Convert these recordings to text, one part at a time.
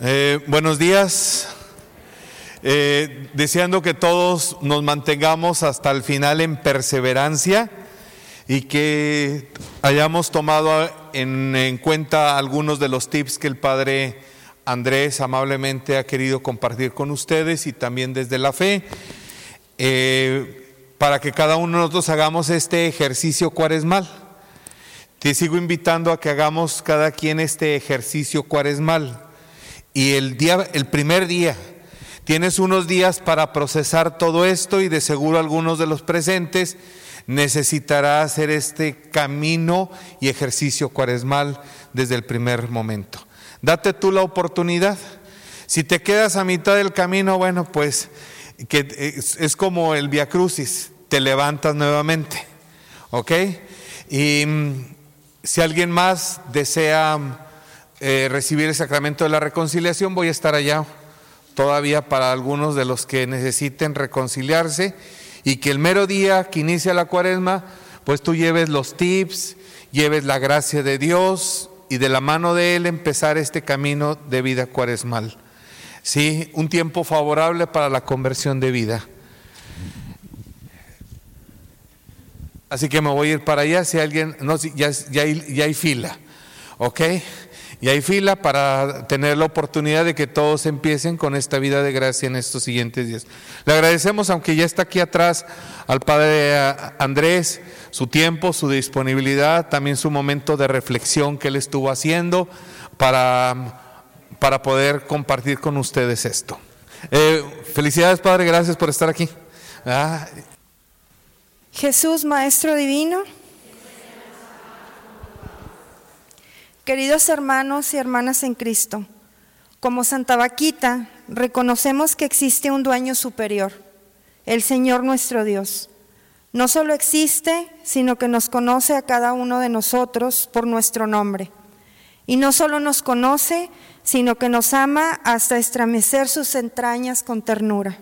Eh, buenos días. Eh, deseando que todos nos mantengamos hasta el final en perseverancia y que hayamos tomado en, cuenta algunos de los tips que el Padre Andrés amablemente ha querido compartir con ustedes y también desde la fe, eh, para que cada uno de nosotros hagamos este ejercicio cuaresmal. Te sigo invitando a que hagamos cada quien este ejercicio cuaresmal y el, día, el primer día tienes unos días para procesar todo esto y de seguro algunos de los presentes necesitará hacer este camino y ejercicio cuaresmal desde el primer momento. Date tú la oportunidad. Si te quedas a mitad del camino, bueno, pues que es, como el Via Crucis, te levantas nuevamente. ¿Ok? Y mm, si alguien más desea eh, recibir el sacramento de la reconciliación, voy a estar allá todavía para algunos de los que necesiten reconciliarse y que el mero día que inicia la cuaresma, pues tú lleves los tips, lleves la gracia de Dios y de la mano de Él empezar este camino de vida cuaresmal. Sí, un tiempo favorable para la conversión de vida. Así que me voy a ir para allá si alguien, no, ya, ya, ya hay fila, ¿ok? Y hay fila para tener la oportunidad de que todos empiecen con esta vida de gracia en estos siguientes días. Le agradecemos, aunque ya está aquí atrás, al Padre Andrés, su tiempo, su disponibilidad, también su momento de reflexión que él estuvo haciendo para, para poder compartir con ustedes esto. Eh, felicidades, Padre, gracias por estar aquí. Ah. Jesús, Maestro Divino. Queridos hermanos y hermanas en Cristo, como Santa Vaquita, reconocemos que existe un dueño superior, el Señor nuestro Dios. No solo existe, sino que nos conoce a cada uno de nosotros por nuestro nombre. Y no solo nos conoce, sino que nos ama hasta estremecer sus entrañas con ternura.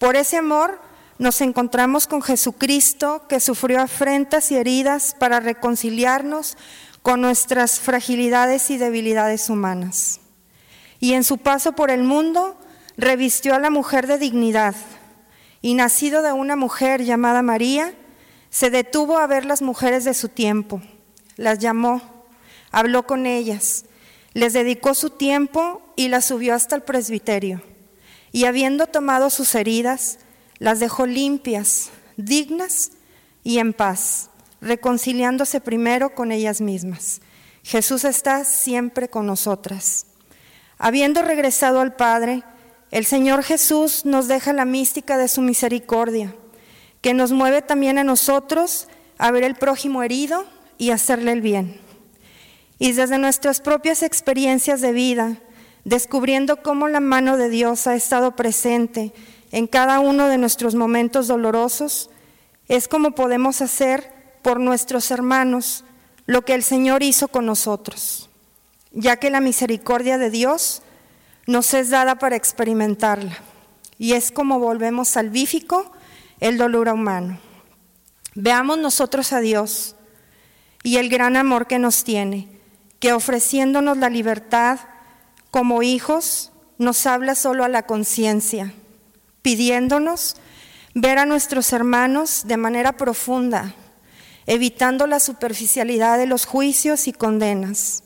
Por ese amor nos encontramos con Jesucristo, que sufrió afrentas y heridas para reconciliarnos con nuestras fragilidades y debilidades humanas. Y en su paso por el mundo revistió a la mujer de dignidad y nacido de una mujer llamada María, se detuvo a ver las mujeres de su tiempo, las llamó, habló con ellas, les dedicó su tiempo y las subió hasta el presbiterio. Y habiendo tomado sus heridas, las dejó limpias, dignas y en paz reconciliándose primero con ellas mismas. Jesús está siempre con nosotras. Habiendo regresado al Padre, el Señor Jesús nos deja la mística de su misericordia, que nos mueve también a nosotros a ver el prójimo herido y hacerle el bien. Y desde nuestras propias experiencias de vida, descubriendo cómo la mano de Dios ha estado presente en cada uno de nuestros momentos dolorosos, es como podemos hacer por nuestros hermanos lo que el Señor hizo con nosotros, ya que la misericordia de Dios nos es dada para experimentarla, y es como volvemos salvífico el dolor humano. Veamos nosotros a Dios y el gran amor que nos tiene, que ofreciéndonos la libertad como hijos, nos habla solo a la conciencia, pidiéndonos ver a nuestros hermanos de manera profunda, evitando la superficialidad de los juicios y condenas.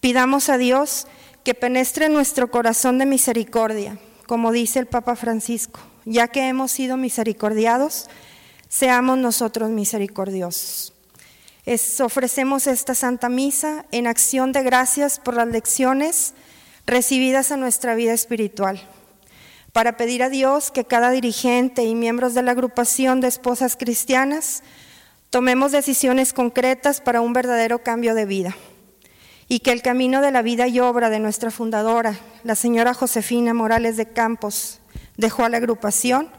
Pidamos a Dios que penetre nuestro corazón de misericordia, como dice el Papa Francisco, ya que hemos sido misericordiados, seamos nosotros misericordiosos. ofrecemos esta Santa Misa en acción de gracias por las lecciones recibidas en nuestra vida espiritual, para pedir a Dios que cada dirigente y miembros de la agrupación de esposas cristianas Tomemos decisiones concretas para un verdadero cambio de vida y que el camino de la vida y obra de nuestra fundadora, la señora Josefina Morales de Campos, dejó a la agrupación,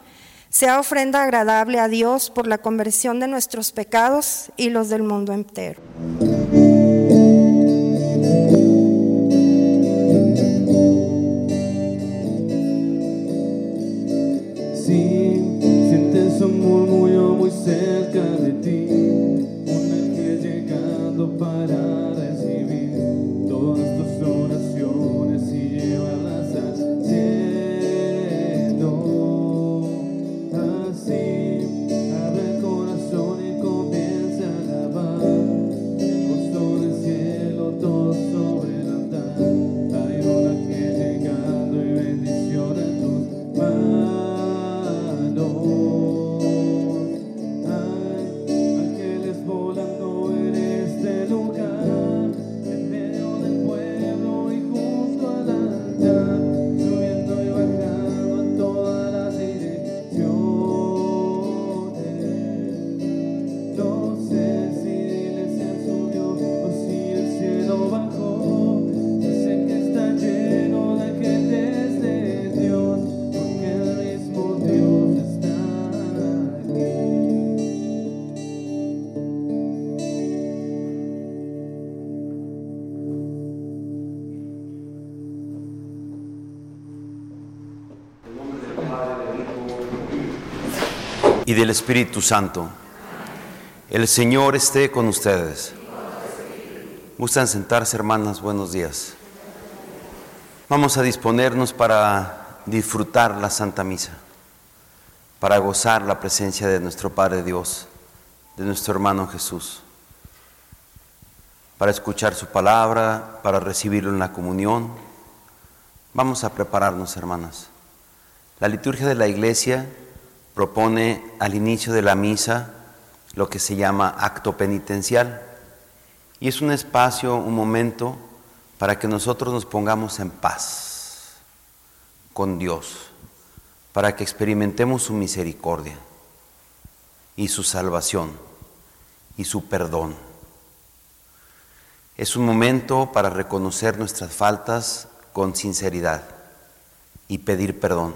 sea ofrenda agradable a Dios por la conversión de nuestros pecados y los del mundo entero. Del Espíritu Santo. El Señor esté con ustedes. ¿Gustan sentarse, hermanas? Buenos días. Vamos a disponernos para disfrutar la Santa Misa, para gozar la presencia de nuestro Padre Dios, de nuestro hermano Jesús, para escuchar su palabra, para recibirlo en la comunión. Vamos a prepararnos, hermanas. La liturgia de la iglesia propone al inicio de la misa lo que se llama acto penitencial. Y es un espacio, un momento para que nosotros nos pongamos en paz con Dios, para que experimentemos su misericordia y su salvación y su perdón. Es un momento para reconocer nuestras faltas con sinceridad y pedir perdón.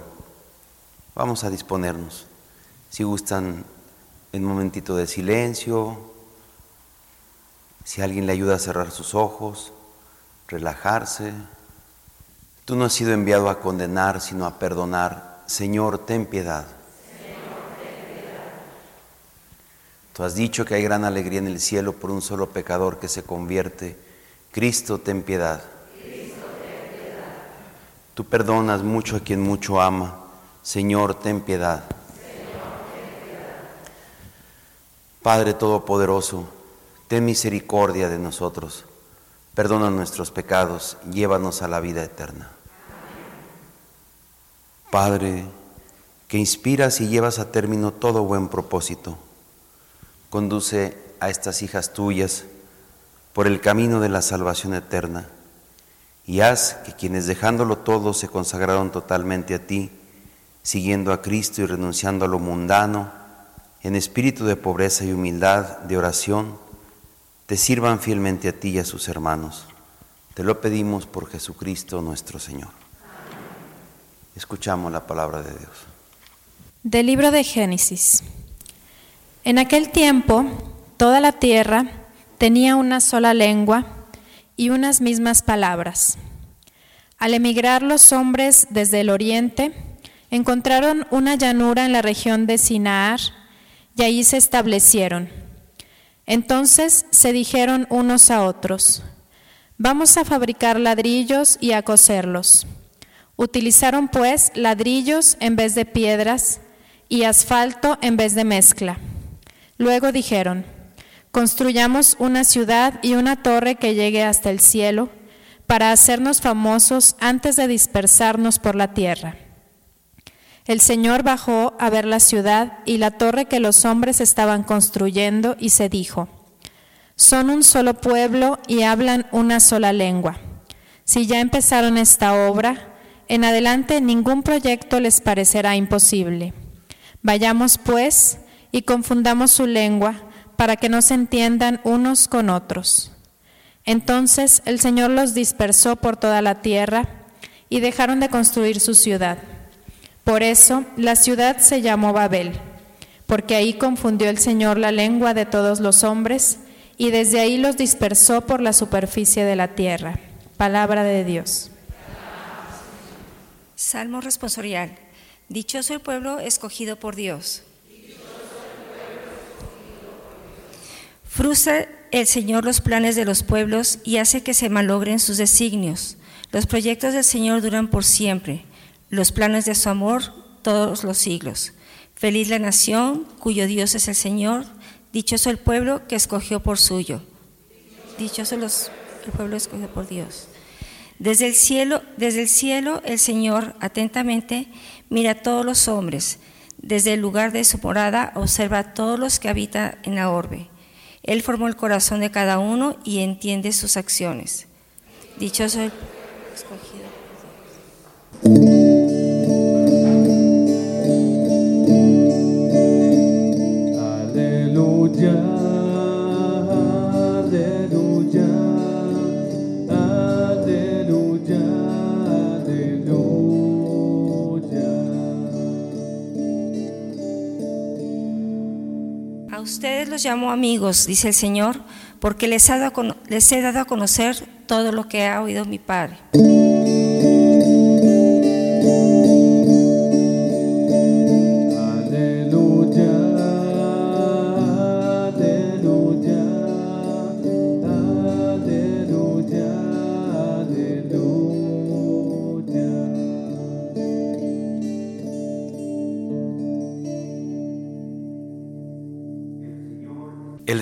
Vamos a disponernos. Si gustan un momentito de silencio, si alguien le ayuda a cerrar sus ojos, relajarse. Tú no has sido enviado a condenar, sino a perdonar. Señor, ten piedad. Tú has dicho que hay gran alegría en el cielo por un solo pecador que se convierte. Cristo, ten piedad. Cristo, ten piedad. Tú perdonas mucho a quien mucho ama. Señor, ten piedad. Padre Todopoderoso, ten misericordia de nosotros, perdona nuestros pecados, llévanos a la vida eterna. Padre, que inspiras y llevas a término todo buen propósito, conduce a estas hijas tuyas por el camino de la salvación eterna y haz que quienes dejándolo todo se consagraron totalmente a ti, siguiendo a Cristo y renunciando a lo mundano, en espíritu de pobreza y humildad, de oración, te sirvan fielmente a ti y a sus hermanos. Te lo pedimos por Jesucristo nuestro Señor. Escuchamos la palabra de Dios. Del libro de Génesis. En aquel tiempo, toda la tierra tenía una sola lengua y unas mismas palabras. Al emigrar los hombres desde el oriente, encontraron una llanura en la región de Sinaar, y allí se establecieron. Entonces se dijeron unos a otros, vamos a fabricar ladrillos y a coserlos. Utilizaron pues ladrillos en vez de piedras y asfalto en vez de mezcla. Luego dijeron, construyamos una ciudad y una torre que llegue hasta el cielo para hacernos famosos antes de dispersarnos por la tierra. El Señor bajó a ver la ciudad y la torre que los hombres estaban construyendo y se dijo, son un solo pueblo y hablan una sola lengua. Si ya empezaron esta obra, en adelante ningún proyecto les parecerá imposible. Vayamos pues y confundamos su lengua para que no se entiendan unos con otros. Entonces el Señor los dispersó por toda la tierra y dejaron de construir su ciudad. Por eso la ciudad se llamó Babel, porque ahí confundió el Señor la lengua de todos los hombres y desde ahí los dispersó por la superficie de la tierra. Palabra de Dios. Salmo responsorial. Dichoso el pueblo escogido por Dios. Frustra el Señor los planes de los pueblos y hace que se malogren sus designios. Los proyectos del Señor duran por siempre los planes de su amor todos los siglos. Feliz la nación cuyo Dios es el Señor, dichoso el pueblo que escogió por suyo. Dichoso los, el pueblo escogido por Dios. Desde el cielo, desde el cielo el Señor atentamente mira a todos los hombres. Desde el lugar de su morada observa a todos los que habitan en la orbe. Él formó el corazón de cada uno y entiende sus acciones. Dichoso el escogido por Dios. Ustedes los llamo amigos, dice el Señor, porque les, he dado a conocer todo lo que ha oído mi Padre.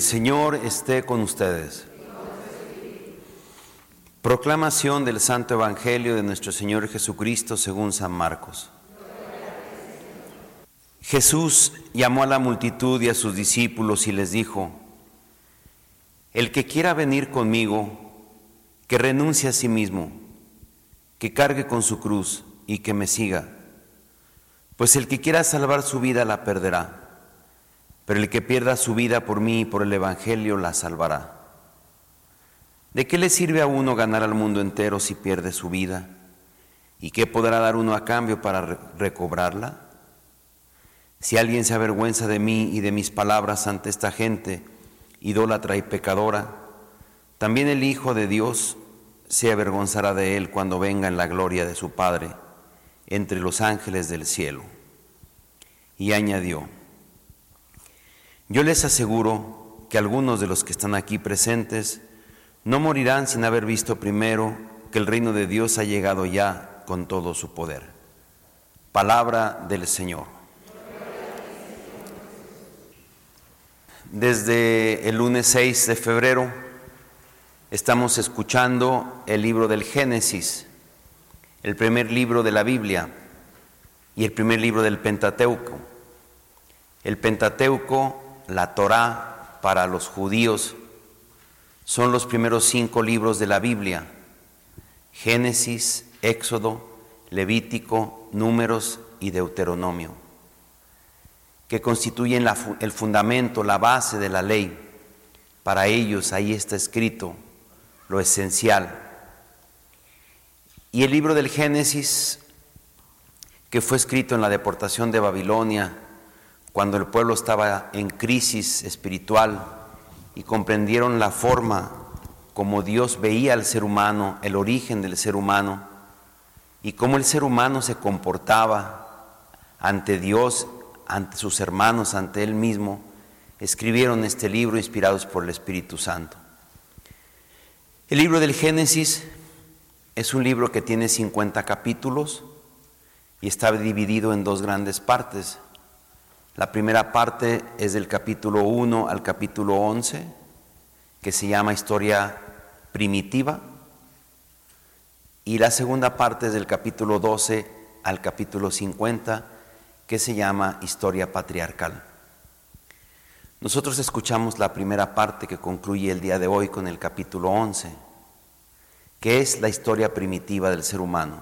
Señor esté con ustedes. Proclamación del Santo Evangelio de nuestro Señor Jesucristo según San Marcos. Jesús llamó a la multitud y a sus discípulos y les dijo, El que quiera venir conmigo, que renuncie a sí mismo, que cargue con su cruz y que me siga. Pues el que quiera salvar su vida la perderá pero el que pierda su vida por mí y por el Evangelio la salvará. ¿De qué le sirve a uno ganar al mundo entero si pierde su vida? ¿Y qué podrá dar uno a cambio para recobrarla? Si alguien se avergüenza de mí y de mis palabras ante esta gente, idólatra y pecadora, también el Hijo de Dios se avergonzará de él cuando venga en la gloria de su Padre entre los ángeles del cielo. Y añadió, yo les aseguro que algunos de los que están aquí presentes no morirán sin haber visto primero que el reino de Dios ha llegado ya con todo su poder. Palabra del Señor. Desde el lunes 6 de febrero estamos escuchando el libro del Génesis, el primer libro de la Biblia y el primer libro del Pentateuco. El Pentateuco la Torá para los judíos son los primeros cinco libros de la Biblia, Génesis, Éxodo, Levítico, Números y Deuteronomio, que constituyen el fundamento, la base de la ley. Para ellos ahí está escrito lo esencial. Y el libro del Génesis, que fue escrito en la deportación de Babilonia, cuando el pueblo estaba en crisis espiritual y comprendieron la forma como Dios veía al ser humano, el origen del ser humano, y cómo el ser humano se comportaba ante Dios, ante sus hermanos, ante Él mismo, escribieron este libro inspirados por el Espíritu Santo. El libro del Génesis es un libro que tiene 50 capítulos y está dividido en dos grandes partes. La primera parte es del capítulo 1 al capítulo 11, que se llama Historia Primitiva. Y la segunda parte es del capítulo 12 al capítulo 50, que se llama Historia Patriarcal. Nosotros escuchamos la primera parte que concluye el día de hoy con el capítulo 11, que es la historia primitiva del ser humano,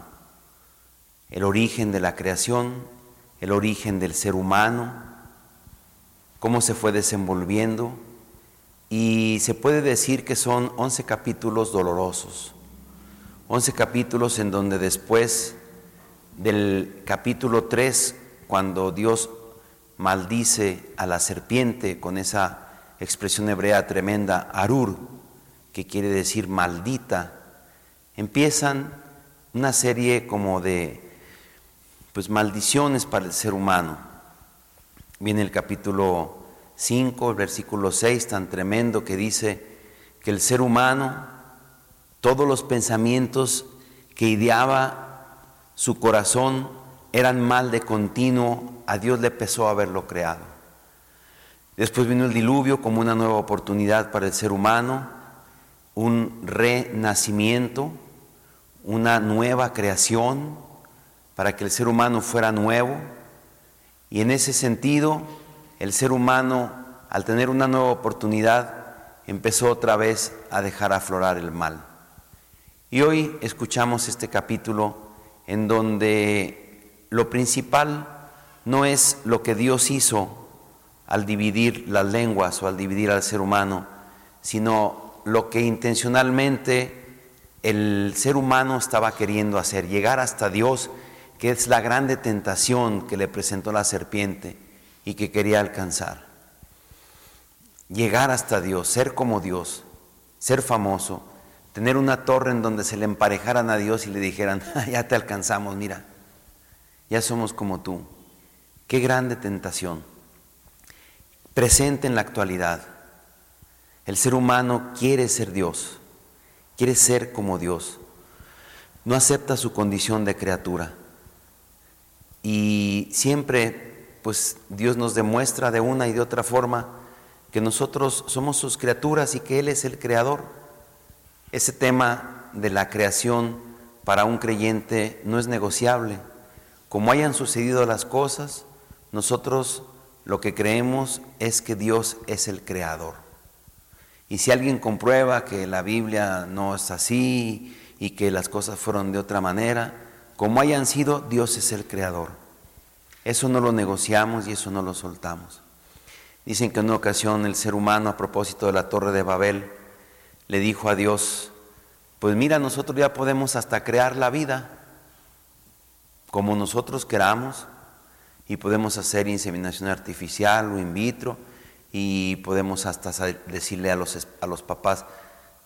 el origen de la creación, el origen del ser humano, cómo se fue desenvolviendo y se puede decir que son 11 capítulos dolorosos, 11 capítulos en donde después del capítulo 3, cuando Dios maldice a la serpiente con esa expresión hebrea tremenda, arur, que quiere decir maldita, empiezan una serie como de pues maldiciones para el ser humano. Viene el capítulo 5, el versículo 6, tan tremendo que dice que el ser humano, todos los pensamientos que ideaba su corazón eran mal de continuo, a Dios le pesó haberlo creado. Después vino el diluvio como una nueva oportunidad para el ser humano, un renacimiento, una nueva creación para que el ser humano fuera nuevo y en ese sentido, el ser humano, al tener una nueva oportunidad, empezó otra vez a dejar aflorar el mal. Y hoy escuchamos este capítulo en donde lo principal no es lo que Dios hizo al dividir las lenguas o al dividir al ser humano, sino lo que intencionalmente el ser humano estaba queriendo hacer, llegar hasta Dios que es la grande tentación que le presentó la serpiente y que quería alcanzar. Llegar hasta Dios, ser como Dios, ser famoso, tener una torre en donde se le emparejaran a Dios y le dijeran, ah, ya te alcanzamos, mira, ya somos como tú. Qué grande tentación. Presente en la actualidad. El ser humano quiere ser Dios, quiere ser como Dios. No acepta su condición de criatura. Y siempre, pues Dios nos demuestra de una y de otra forma que nosotros somos sus criaturas y que Él es el creador. Ese tema de la creación para un creyente no es negociable. Como hayan sucedido las cosas, nosotros lo que creemos es que Dios es el creador. Y si alguien comprueba que la Biblia no es así y que las cosas fueron de otra manera, como hayan sido, Dios es el creador. Eso no lo negociamos y eso no lo soltamos. Dicen que en una ocasión el ser humano, a propósito de la torre de Babel, le dijo a Dios, pues mira, nosotros ya podemos hasta crear la vida como nosotros queramos y podemos hacer inseminación artificial o in vitro y podemos hasta decirle a los, a los papás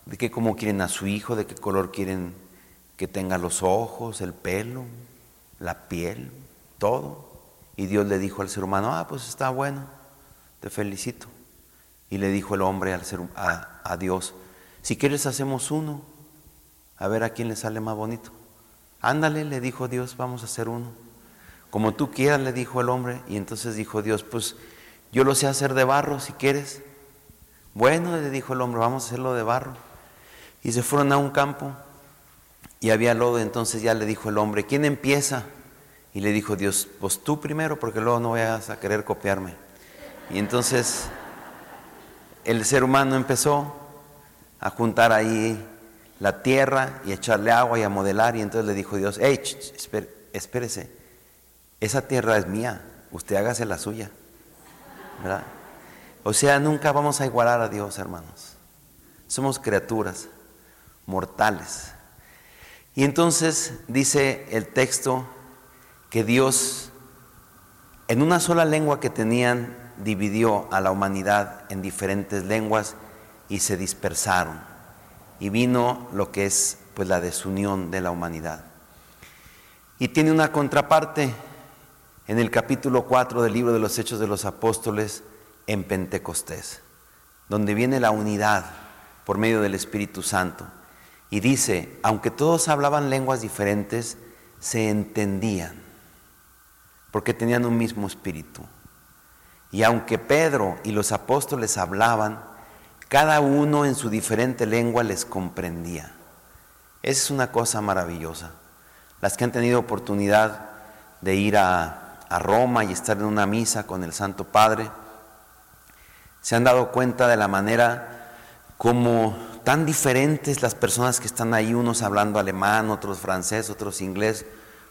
de qué cómo quieren a su hijo, de qué color quieren que tenga los ojos, el pelo, la piel, todo. Y Dios le dijo al ser humano, ah, pues está bueno te felicito. Y le dijo el hombre al ser, a, Dios, si quieres hacemos uno, a ver a quién le sale más bonito. Ándale, le dijo Dios, vamos a hacer uno. Como tú quieras, le dijo el hombre. Y entonces dijo Dios, pues yo lo sé hacer de barro, si quieres. Bueno, le dijo el hombre, vamos a hacerlo de barro. Y se fueron a un campo y había lodo, entonces ya le dijo el hombre, ¿quién empieza? Y le dijo Dios, pues tú primero, porque luego no vayas a querer copiarme. Y entonces el ser humano empezó a juntar ahí la tierra y a echarle agua y a modelar. Y entonces le dijo Dios, hey, espérese, esa tierra es mía, usted hágase la suya. ¿Verdad? O sea, nunca vamos a igualar a Dios, hermanos. Somos criaturas mortales. Y entonces dice el texto que Dios, en una sola lengua que tenían dividió a la humanidad en diferentes lenguas y se dispersaron. Y vino lo que es pues la desunión de la humanidad. Y tiene una contraparte en el capítulo 4 del libro de los Hechos de los Apóstoles en Pentecostés, donde viene la unidad por medio del Espíritu Santo. Y dice, aunque todos hablaban lenguas diferentes, se entendían, porque tenían un mismo espíritu. Y aunque Pedro y los apóstoles hablaban, cada uno en su diferente lengua les comprendía. Esa es una cosa maravillosa. Las que han tenido oportunidad de ir a, Roma y estar en una misa con el Santo Padre, se han dado cuenta de la manera como tan diferentes las personas que están ahí, unos hablando alemán, otros francés, otros inglés,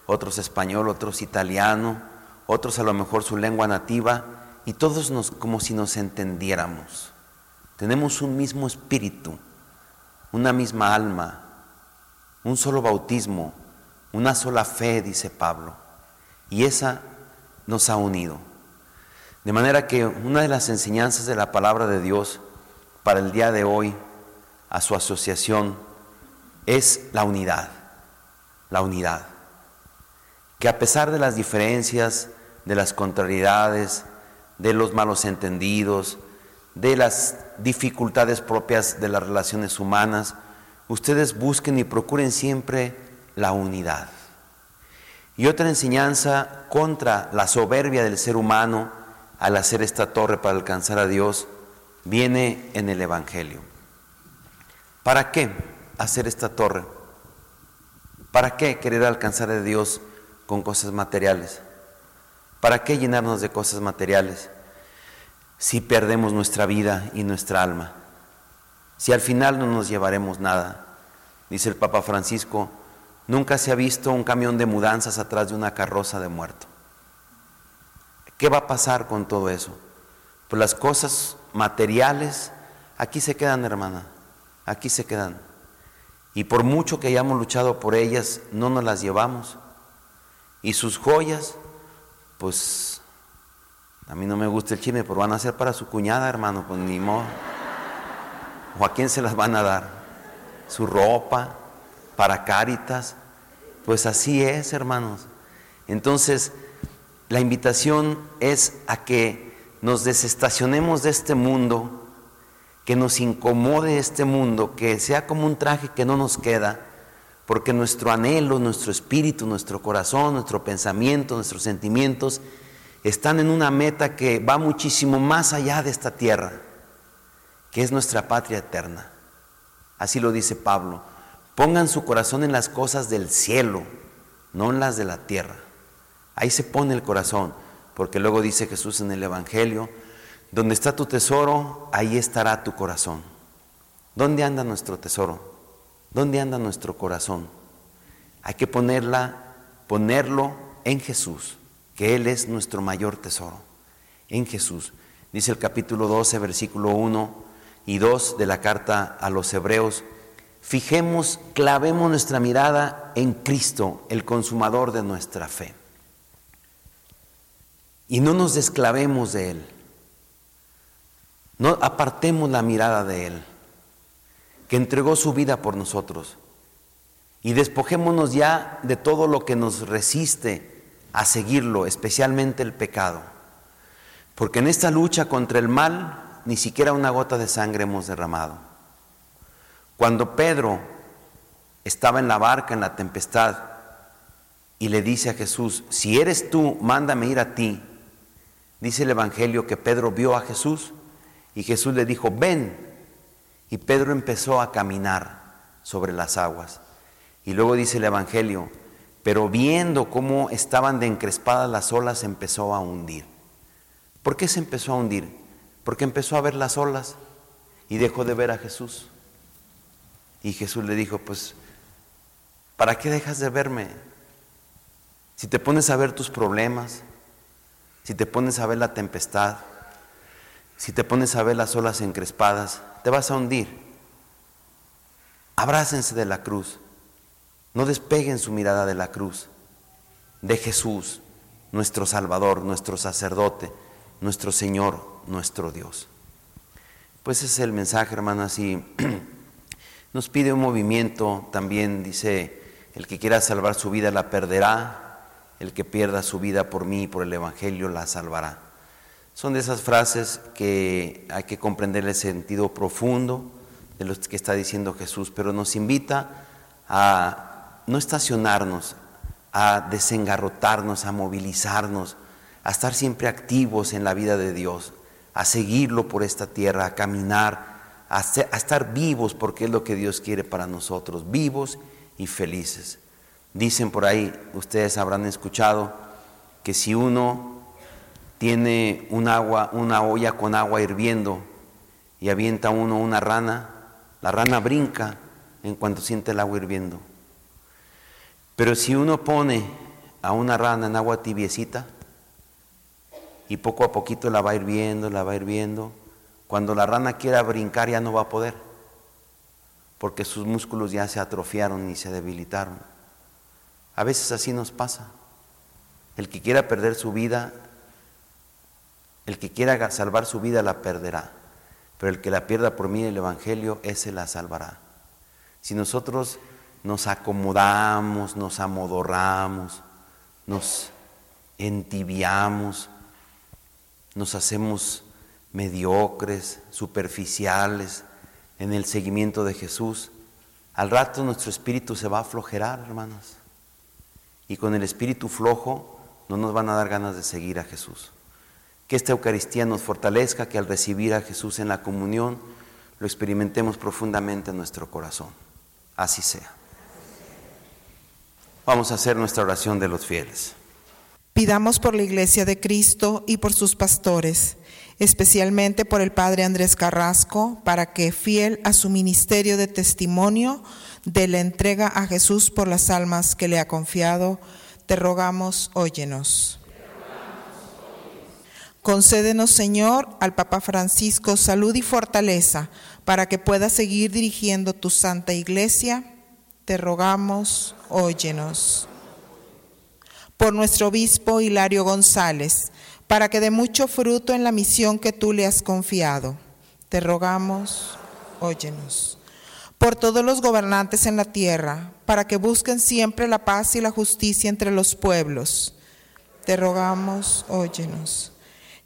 otros español, otros italiano, otros a lo mejor su lengua nativa, y todos nos, como si nos entendiéramos. Tenemos un mismo espíritu, una misma alma, un solo bautismo, una sola fe, dice Pablo. Y esa nos ha unido. De manera que una de las enseñanzas de la palabra de Dios para el día de hoy a su asociación es la unidad, la unidad. Que a pesar de las diferencias, de las contrariedades, de los malos entendidos, de las dificultades propias de las relaciones humanas, ustedes busquen y procuren siempre la unidad. Y otra enseñanza contra la soberbia del ser humano al hacer esta torre para alcanzar a Dios viene en el Evangelio. ¿Para qué hacer esta torre? ¿Para qué querer alcanzar a Dios con cosas materiales? ¿Para qué llenarnos de cosas materiales si perdemos nuestra vida y nuestra alma? Si al final no nos llevaremos nada. Dice el Papa Francisco, nunca se ha visto un camión de mudanzas atrás de una carroza de muerto. ¿Qué va a pasar con todo eso? Pues las cosas materiales aquí se quedan, hermana, aquí se quedan. Y por mucho que hayamos luchado por ellas, no nos las llevamos. Y sus joyas pues a mí no me gusta el chisme, pero van a ser para su cuñada, hermano, pues ni modo. ¿O a quién se las van a dar? Su ropa, para Cáritas. Pues así es, hermanos. Entonces, la invitación es a que nos desestacionemos de este mundo, que nos incomode este mundo, que sea como un traje que no nos queda, porque nuestro anhelo, nuestro espíritu, nuestro corazón, nuestro pensamiento, nuestros sentimientos están en una meta que va muchísimo más allá de esta tierra. que es nuestra patria eterna. Así lo dice Pablo. Pongan su corazón en las cosas del cielo, no en las de la tierra. Ahí se pone el corazón, porque luego dice Jesús en el Evangelio, donde está tu tesoro, ahí estará tu corazón. ¿Dónde anda nuestro tesoro? ¿Dónde anda nuestro corazón? Hay que ponerla, ponerlo en Jesús, que Él es nuestro mayor tesoro. En Jesús. Dice el capítulo 12, versículo 1 y 2 de la carta a los Hebreos. Fijemos, clavemos nuestra mirada en Cristo, el consumador de nuestra fe. Y no nos desclavemos de Él. No apartemos la mirada de Él, que entregó su vida por nosotros. Y despojémonos ya de todo lo que nos resiste a seguirlo, especialmente el pecado. Porque en esta lucha contra el mal ni siquiera una gota de sangre hemos derramado. Cuando Pedro estaba en la barca en la tempestad y le dice a Jesús, si eres tú, mándame ir a ti. Dice el Evangelio que Pedro vio a Jesús y Jesús le dijo, ven. Y Pedro empezó a caminar sobre las aguas. Y luego dice el Evangelio, pero viendo cómo estaban de encrespadas las olas, empezó a hundir. ¿Por qué se empezó a hundir? Porque empezó a ver las olas y dejó de ver a Jesús. Y Jesús le dijo, pues, ¿para qué dejas de verme? Si te pones a ver tus problemas, si te pones a ver la tempestad, si te pones a ver las olas encrespadas, te vas a hundir. Abrácense de la cruz. No despeguen su mirada de la cruz, de Jesús, nuestro Salvador, nuestro sacerdote, nuestro Señor, nuestro Dios. Pues ese es el mensaje, hermano, así nos pide un movimiento, también dice, el que quiera salvar su vida la perderá, el que pierda su vida por mí y por el Evangelio la salvará. Son de esas frases que hay que comprender el sentido profundo de lo que está diciendo Jesús, pero nos invita a no estacionarnos, a desengarrotarnos, a movilizarnos, a estar siempre activos en la vida de Dios, a seguirlo por esta tierra, a caminar, a, estar vivos porque es lo que Dios quiere para nosotros, vivos y felices. Dicen por ahí, ustedes habrán escuchado, que si uno tiene un agua, una olla con agua hirviendo y avienta uno una rana, la rana brinca en cuanto siente el agua hirviendo. Pero si uno pone a una rana en agua tibiecita y poco a poquito la va hirviendo, la va hirviendo, cuando la rana quiera brincar ya no va a poder, porque sus músculos ya se atrofiaron y se debilitaron. A veces así nos pasa. El que quiera perder su vida, el que quiera salvar su vida la perderá, pero el que la pierda por mí el Evangelio, ese la salvará. Si nosotros nos acomodamos, nos amodorramos, nos entibiamos, nos hacemos mediocres, superficiales en el seguimiento de Jesús, al rato nuestro espíritu se va a aflojerar, hermanos. Y con el espíritu flojo no nos van a dar ganas de seguir a Jesús. Que esta Eucaristía nos fortalezca, que al recibir a Jesús en la comunión lo experimentemos profundamente en nuestro corazón. Así sea. Vamos a hacer nuestra oración de los fieles. Pidamos por la Iglesia de Cristo y por sus pastores, especialmente por el Padre Andrés Carrasco, para que, fiel a su ministerio de testimonio, de la entrega a Jesús por las almas que le ha confiado, te rogamos, óyenos. Concédenos, Señor, al Papa Francisco salud y fortaleza para que pueda seguir dirigiendo tu Santa Iglesia te rogamos, óyenos. Por nuestro obispo Hilario González, para que dé mucho fruto en la misión que tú le has confiado, te rogamos, óyenos. Por todos los gobernantes en la tierra, para que busquen siempre la paz y la justicia entre los pueblos, te rogamos, óyenos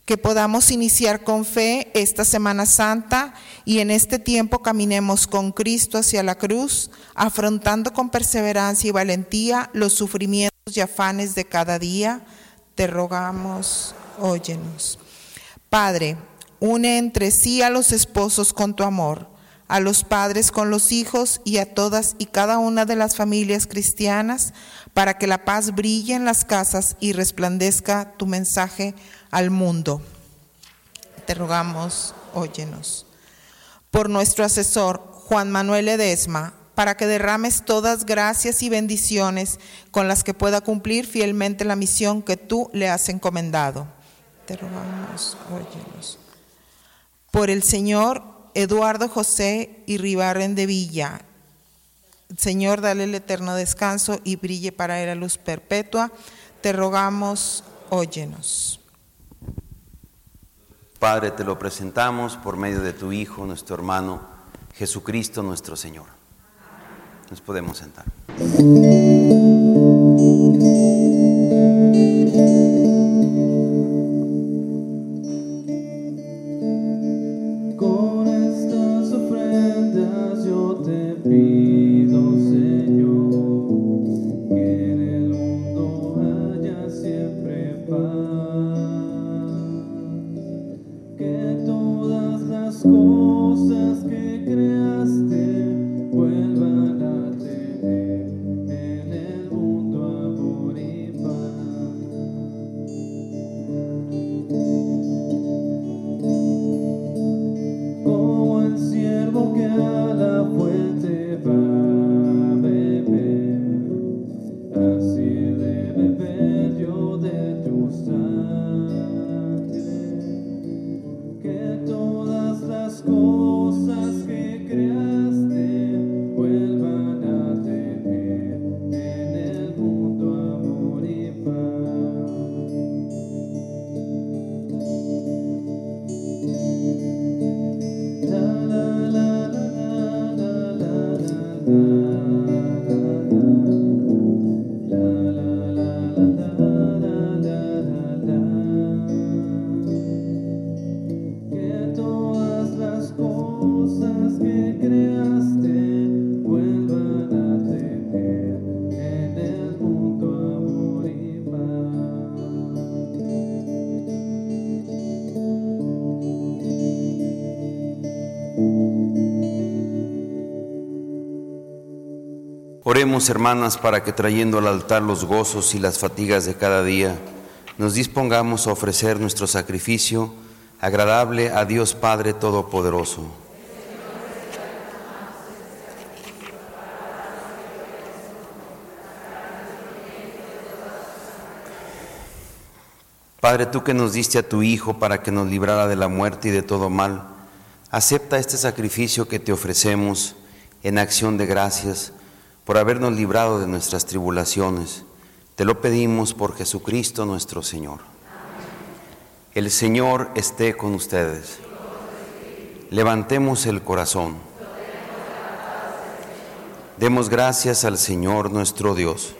que podamos iniciar con fe esta Semana Santa y en este tiempo caminemos con Cristo hacia la cruz, afrontando con perseverancia y valentía los sufrimientos y afanes de cada día. Te rogamos, óyenos. Padre, Une entre sí a los esposos con tu amor, a los padres con los hijos y a todas y cada una de las familias cristianas, para que la paz brille en las casas y resplandezca tu mensaje al mundo. Te rogamos, óyenos. Por nuestro asesor, Juan Manuel Edesma, para que derrames todas gracias y bendiciones con las que pueda cumplir fielmente la misión que tú le has encomendado. Te rogamos, óyenos. Por el Señor Eduardo José y Ribarren de Villa. Señor, dale el eterno descanso y brille para él la luz perpetua. Te rogamos, óyenos. Padre, te lo presentamos por medio de tu Hijo, nuestro hermano, Jesucristo nuestro Señor. Nos podemos sentar. Hermanas, para que trayendo al altar los gozos y las fatigas de cada día, nos dispongamos a ofrecer nuestro sacrificio agradable a Dios Padre Todopoderoso. Padre, tú que nos diste a tu Hijo para que nos librara de la muerte y de todo mal, acepta este sacrificio que te ofrecemos en acción de gracias por habernos librado de nuestras tribulaciones. Te lo pedimos por Jesucristo nuestro Señor. El Señor esté con ustedes. Levantemos el corazón. Demos gracias al Señor nuestro Dios.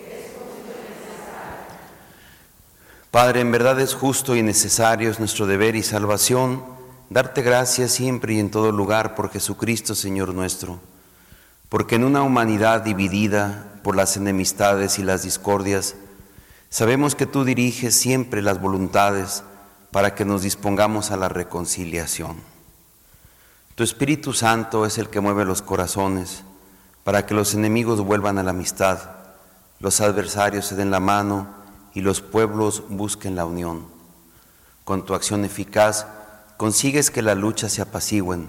Padre, en verdad es justo y necesario, es nuestro deber y salvación, darte gracias siempre y en todo lugar por Jesucristo, Señor nuestro, porque en una humanidad dividida por las enemistades y las discordias, sabemos que tú diriges siempre las voluntades para que nos dispongamos a la reconciliación. Tu Espíritu Santo es el que mueve los corazones para que los enemigos vuelvan a la amistad, los adversarios se den la mano, y los pueblos busquen la unión. Con tu acción eficaz consigues que la lucha se apacigüen,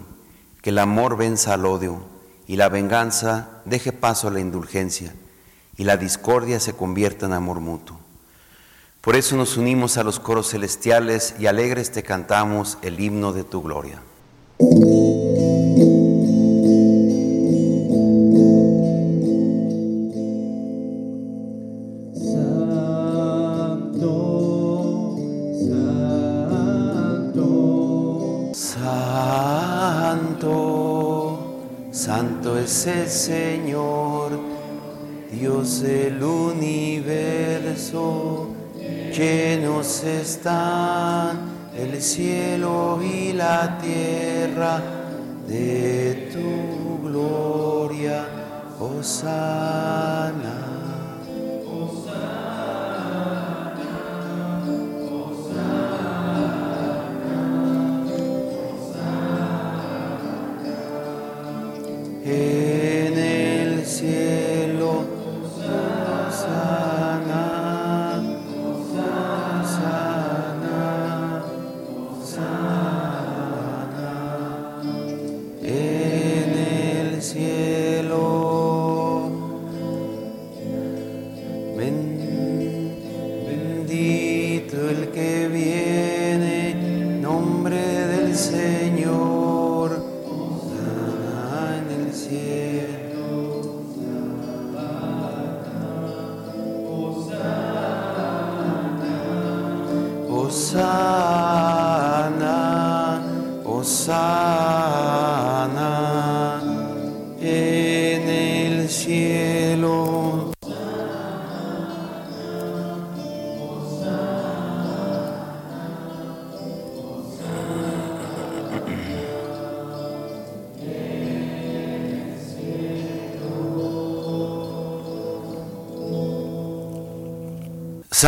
que el amor venza al odio y la venganza deje paso a la indulgencia y la discordia se convierta en amor mutuo. Por eso nos unimos a los coros celestiales y alegres te cantamos el himno de tu gloria. El Señor, Dios del universo, llenos están el cielo y la tierra de tu gloria, Hosanna.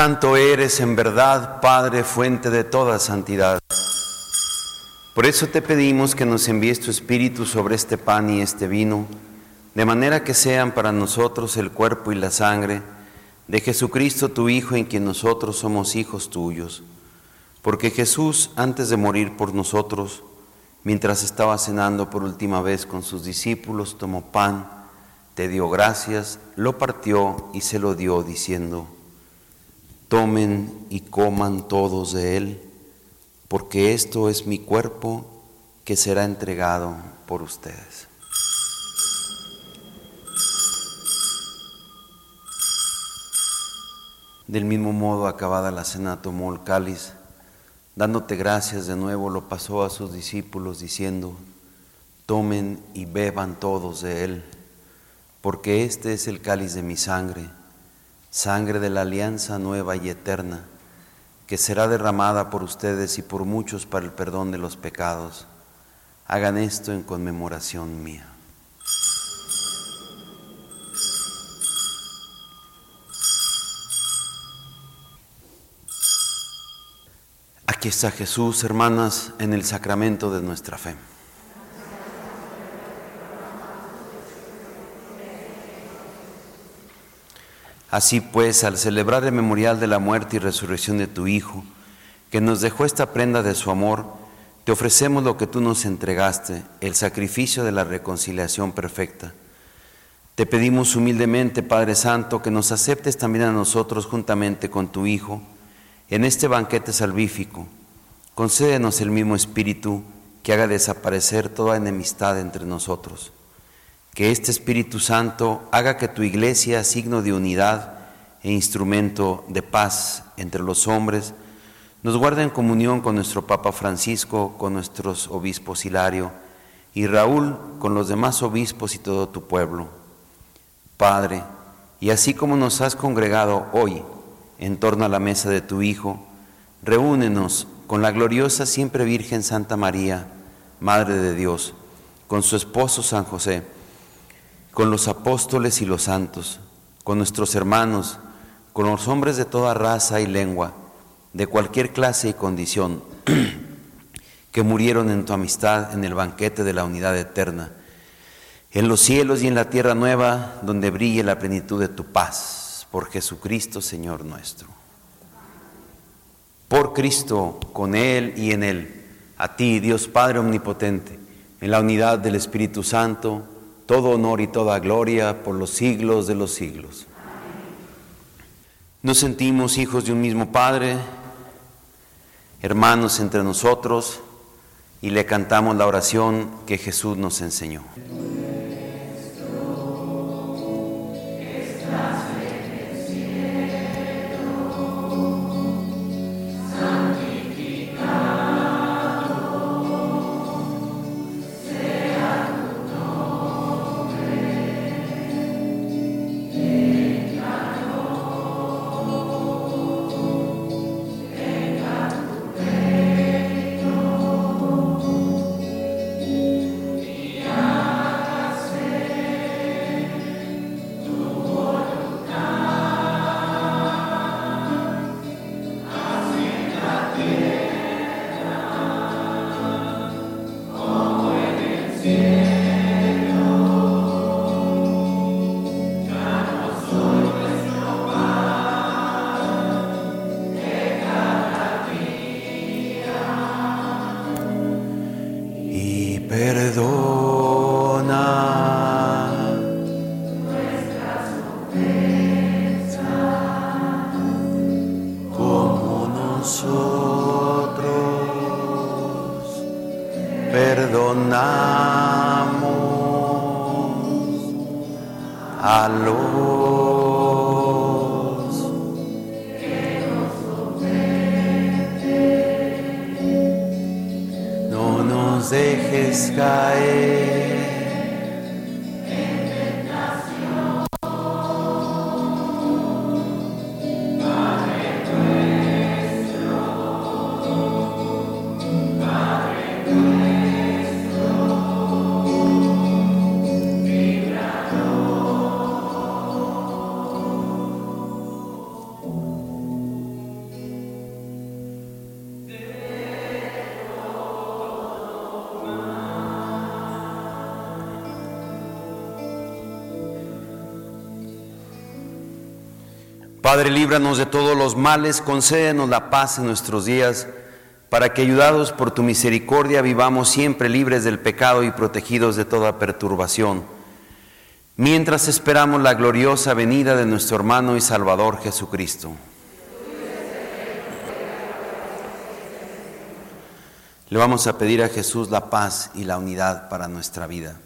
Santo eres en verdad, Padre, fuente de toda santidad. Por eso te pedimos que nos envíes tu Espíritu sobre este pan y este vino, de manera que sean para nosotros el cuerpo y la sangre de Jesucristo tu Hijo, en quien nosotros somos hijos tuyos. Porque Jesús, antes de morir por nosotros, mientras estaba cenando por última vez con sus discípulos, tomó pan, te dio gracias, lo partió y se lo dio, diciendo, Tomen y coman todos de él, porque esto es mi cuerpo que será entregado por ustedes. Del mismo modo, acabada la cena, tomó el cáliz, dándote gracias de nuevo, lo pasó a sus discípulos, diciendo, Tomen y beban todos de él, porque este es el cáliz de mi sangre sangre de la alianza nueva y eterna, que será derramada por ustedes y por muchos para el perdón de los pecados. Hagan esto en conmemoración mía. Aquí está Jesús, hermanas, en el sacramento de nuestra fe. Así pues, al celebrar el memorial de la muerte y resurrección de tu Hijo, que nos dejó esta prenda de su amor, te ofrecemos lo que tú nos entregaste, el sacrificio de la reconciliación perfecta. Te pedimos humildemente, Padre Santo, que nos aceptes también a nosotros juntamente con tu Hijo en este banquete salvífico. Concédenos el mismo Espíritu que haga desaparecer toda enemistad entre nosotros que este Espíritu Santo haga que tu iglesia, signo de unidad e instrumento de paz entre los hombres, nos guarde en comunión con nuestro Papa Francisco, con nuestros obispos Hilario y Raúl, con los demás obispos y todo tu pueblo. Padre, y así como nos has congregado hoy en torno a la mesa de tu Hijo, reúnenos con la gloriosa siempre Virgen Santa María, Madre de Dios, con su esposo San José, con los apóstoles y los santos, con nuestros hermanos, con los hombres de toda raza y lengua, de cualquier clase y condición, que murieron en tu amistad en el banquete de la unidad eterna, en los cielos y en la tierra nueva, donde brille la plenitud de tu paz, por Jesucristo Señor nuestro. Por Cristo, con Él y en Él, a ti, Dios Padre Omnipotente, en la unidad del Espíritu Santo, todo honor y toda gloria por los siglos de los siglos. Nos sentimos hijos de un mismo Padre, hermanos entre nosotros, y le cantamos la oración que Jesús nos enseñó. Padre, líbranos de todos los males, concédenos la paz en nuestros días, para que ayudados por tu misericordia vivamos siempre libres del pecado y protegidos de toda perturbación, mientras esperamos la gloriosa venida de nuestro hermano y Salvador Jesucristo. Le vamos a pedir a Jesús la paz y la unidad para nuestra vida.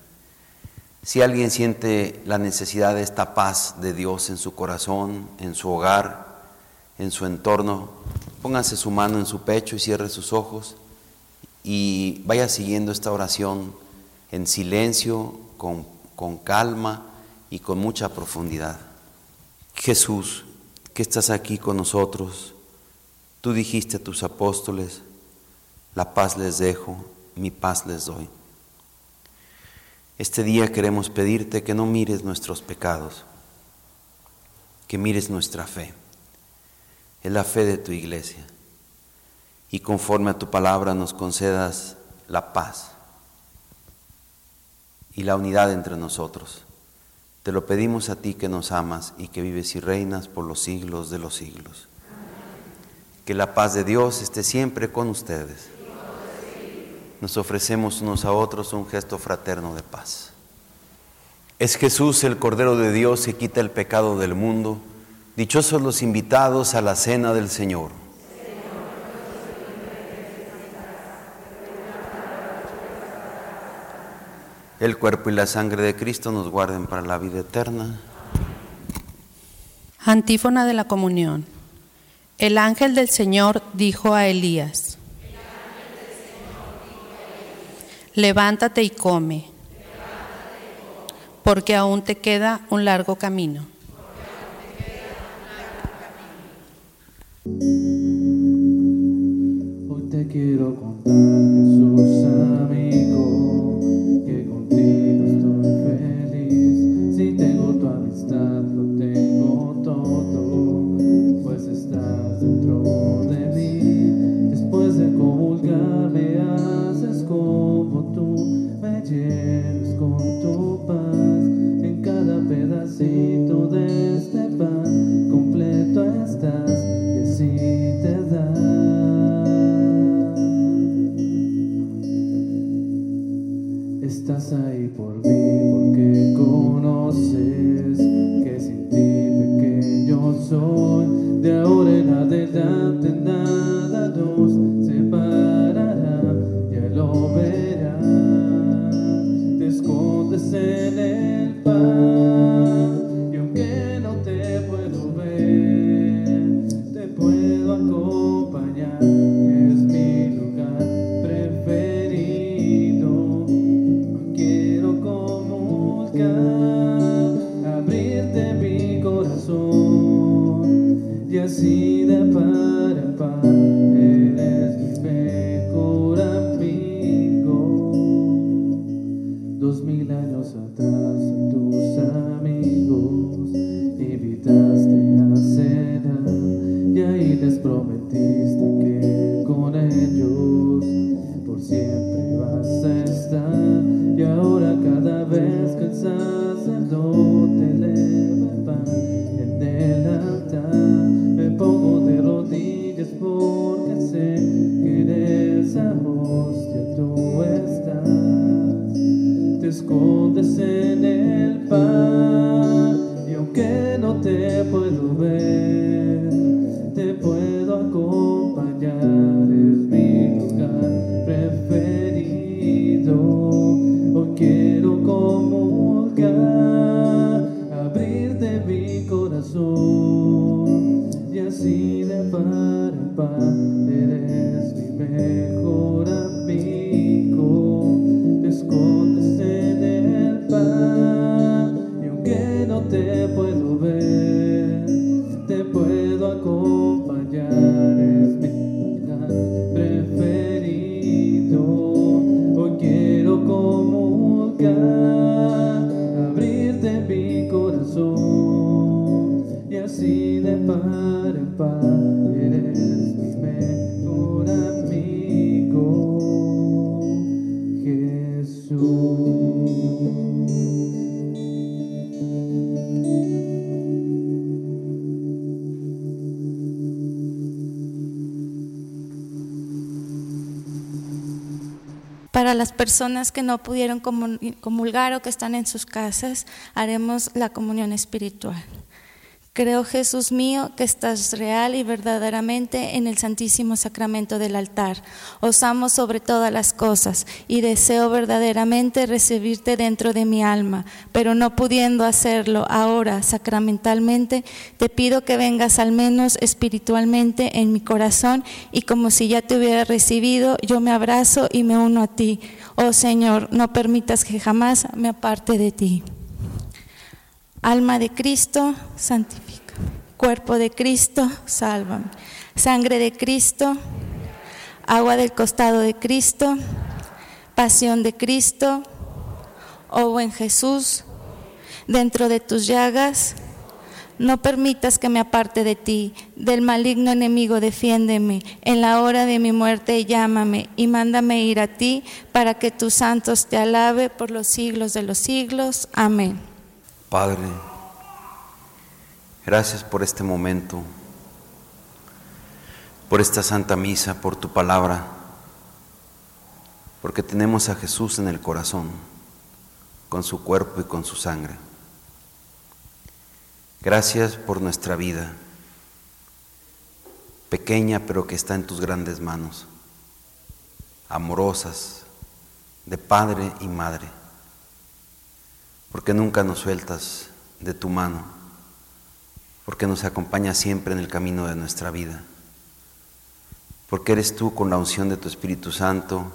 Si alguien siente la necesidad de esta paz de Dios en su corazón, en su hogar, en su entorno, póngase su mano en su pecho y cierre sus ojos y vaya siguiendo esta oración en silencio, con, con calma y con mucha profundidad. Jesús, que estás aquí con nosotros, tú dijiste a tus apóstoles, la paz les dejo, mi paz les doy. Este día queremos pedirte que no mires nuestros pecados, que mires nuestra fe. Es la fe de tu iglesia. Y conforme a tu palabra nos concedas la paz y la unidad entre nosotros. Te lo pedimos a ti que nos amas y que vives y reinas por los siglos de los siglos. Que la paz de Dios esté siempre con ustedes nos ofrecemos unos a otros un gesto fraterno de paz. Es Jesús el Cordero de Dios que quita el pecado del mundo. Dichosos los invitados a la cena del Señor. El cuerpo y la sangre de Cristo nos guarden para la vida eterna. Antífona de la comunión. El ángel del Señor dijo a Elías, levántate y come, porque aún te queda un largo camino. Hoy te quiero contar, Jesús decide para parar. Personas que no pudieron comu- comulgar o que están en sus casas, haremos la comunión espiritual. Creo, Jesús mío, que estás real y verdaderamente en el Santísimo Sacramento del altar. Os amo sobre todas las cosas y deseo verdaderamente recibirte dentro de mi alma, pero no pudiendo hacerlo ahora sacramentalmente, te pido que vengas al menos espiritualmente en mi corazón y como si ya te hubiera recibido, yo me abrazo y me uno a ti. Oh Señor, no permitas que jamás me aparte de ti. Alma de Cristo, santifícame. Cuerpo de Cristo, sálvame. Sangre de Cristo, agua del costado de Cristo, pasión de Cristo, oh buen Jesús, dentro de tus llagas, no permitas que me aparte de ti, del maligno enemigo defiéndeme, en la hora de mi muerte llámame y mándame ir a ti para que tus santos te alabe por los siglos de los siglos. Amén. Padre, gracias por este momento, por esta santa misa, por tu palabra, porque tenemos a Jesús en el corazón, con su cuerpo y con su sangre. Gracias por nuestra vida, pequeña pero que está en tus grandes manos, amorosas, de padre y madre porque nunca nos sueltas de tu mano, porque nos acompañas siempre en el camino de nuestra vida, porque eres tú con la unción de tu Espíritu Santo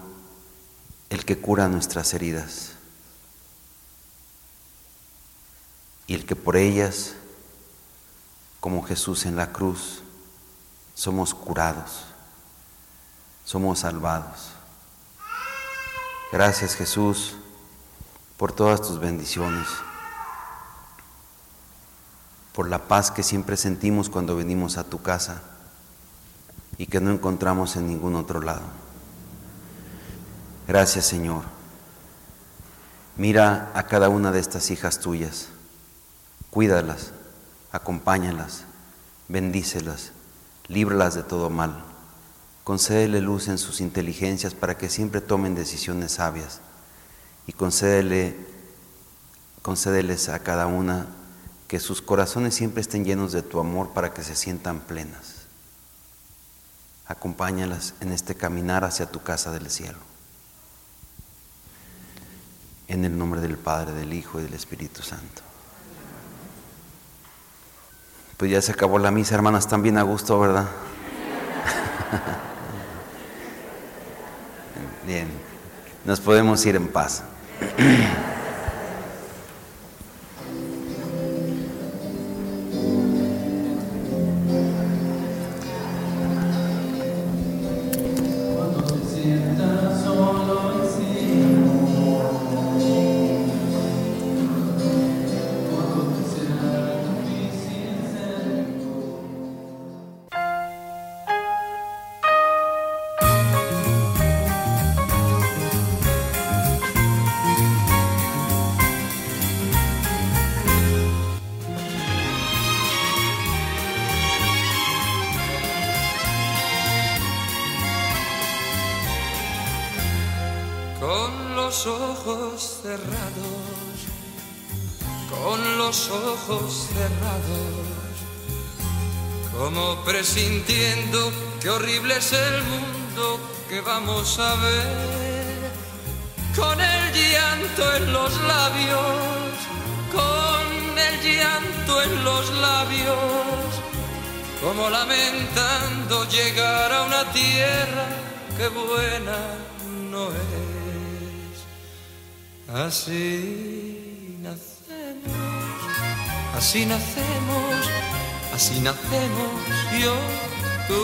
el que cura nuestras heridas y el que por ellas, como Jesús en la cruz, somos curados, somos salvados. Gracias Jesús por todas tus bendiciones, por la paz que siempre sentimos cuando venimos a tu casa y que no encontramos en ningún otro lado. Gracias Señor. Mira a cada una de estas hijas tuyas, cuídalas, acompáñalas, bendícelas, líbralas de todo mal, concédele luz en sus inteligencias para que siempre tomen decisiones sabias y concédele, concédeles a cada una que sus corazones siempre estén llenos de tu amor para que se sientan plenas. Acompáñalas en este caminar hacia tu casa del cielo. En el nombre del Padre, del Hijo y del Espíritu Santo. Pues ya se acabó la misa, hermanas, están bien a gusto, ¿verdad? Bien, nos podemos ir en paz. con los ojos cerrados, como presintiendo que horrible es el mundo que vamos a ver, con el llanto en los labios, con el llanto en los labios, como lamentando llegar a una tierra que buena no es. Así así nacemos, así nacemos yo, tú,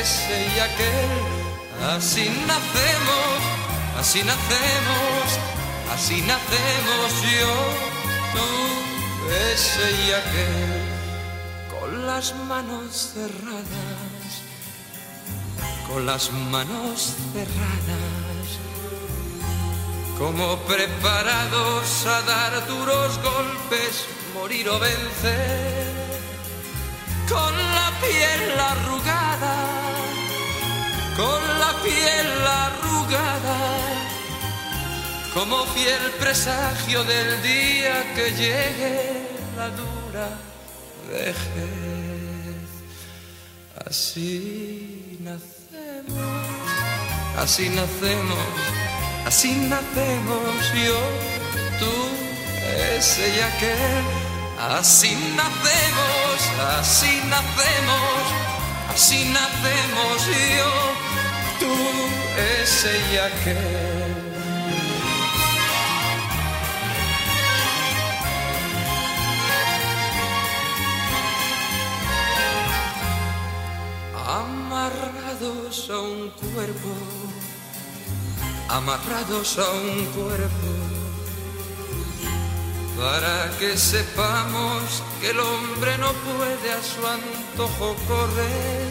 ese y aquel. Así nacemos, así nacemos, así nacemos yo, tú, ese y aquel con las manos cerradas, con las manos cerradas, como preparados a dar duros golpes, morir o vencer, con la piel arrugada, con la piel arrugada, como fiel presagio del día que llegue la dura vejez. Así nacemos, así nacemos, así nacemos yo, tú, ese y aquel. Así nacemos, así nacemos, así nacemos yo, tú, ese y aquel. amarrados a un cuerpo, amarrados a un cuerpo, para que sepamos que el hombre no puede a su antojo correr,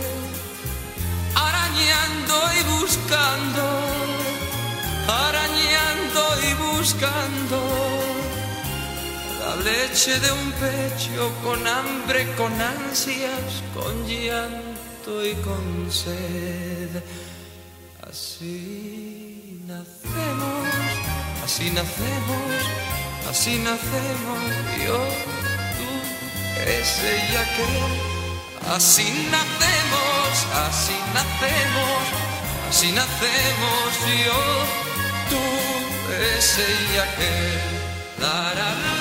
arañando y buscando, arañando y buscando. La leche de un pecho con hambre, con ansias, con llanto y con sed. Así nacemos, así nacemos, así nacemos yo, tú, ese y aquel. Así nacemos, así nacemos, así nacemos yo, tú, ese y aquel. La,